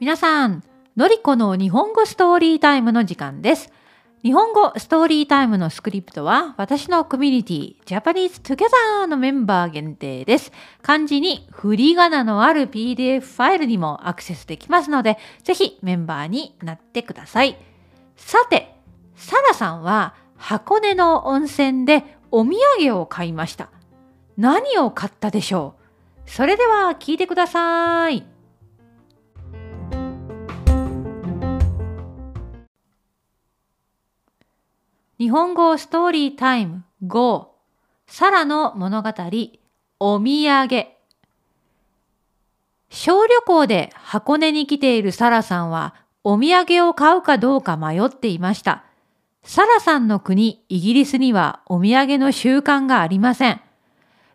皆さん、のりこの日本語ストーリータイムの時間です。日本語ストーリータイムのスクリプトは私のコミュニティ Japanese Together のメンバー限定です。漢字に振り仮名のある PDF ファイルにもアクセスできますので、ぜひメンバーになってください。さて、サラさんは箱根の温泉でお土産を買いました。何を買ったでしょう？それでは聞いてください。日本語ストーリータイム5サラの物語お土産小旅行で箱根に来ているサラさんはお土産を買うかどうか迷っていました。サラさんの国イギリスにはお土産の習慣がありません。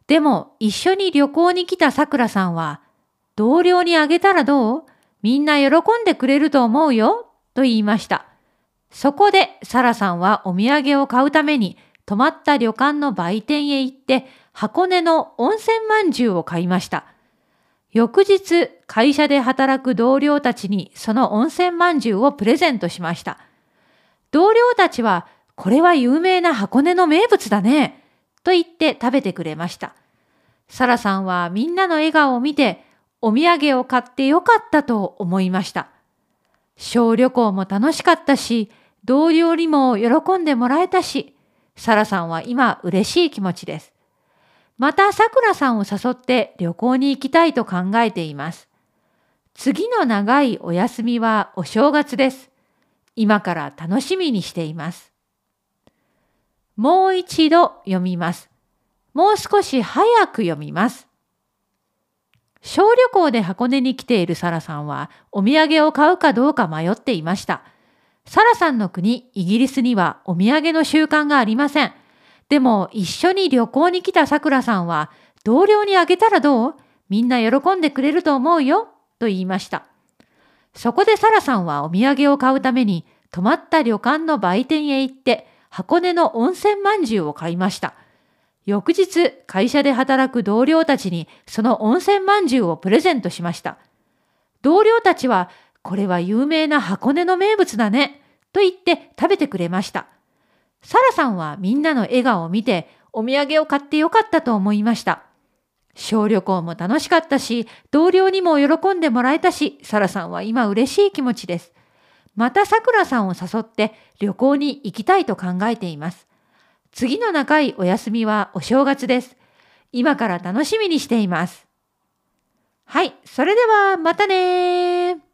でも一緒に旅行に来たさくらさんは同僚にあげたらどう？みんな喜んでくれると思うよ？と言いました。そこでサラさんはお土産を買うために泊まった旅館の売店へ行って箱根の温泉まんじゅうを買いました。翌日、会社で働く同僚たちにその温泉まんじゅうをプレゼントしました。同僚たちは、これは有名な箱根の名物だね、と言って食べてくれました。サラさんはみんなの笑顔を見て、お土産を買ってよかったと思いました。小旅行も楽しかったし、同僚にも喜んでもらえたし、サラさんは今嬉しい気持ちです。またさくらさんを誘って旅行に行きたいと考えています。次の長いお休みはお正月です。今から楽しみにしています。もう一度読みます。もう少し早く読みます。小旅行で箱根に来ているサラさんはお土産を買うかどうか迷っていました。サラさんの国、イギリスにはお土産の習慣がありません。でも一緒に旅行に来たさくらさんは同僚にあげたらどう？みんな喜んでくれると思うよと言いました。そこでサラさんはお土産を買うために泊まった旅館の売店へ行って箱根の温泉まんじゅうを買いました。翌日、会社で働く同僚たちにその温泉まんじゅうをプレゼントしました。同僚たちは、これは有名な箱根の名物だね、と言って食べてくれました。サラさんはみんなの笑顔を見て、お土産を買ってよかったと思いました。小旅行も楽しかったし、同僚にも喜んでもらえたし、サラさんは今嬉しい気持ちです。またさくらさんを誘って旅行に行きたいと考えています。次の長いお休みはお正月です。今から楽しみにしています。はい、それではまたね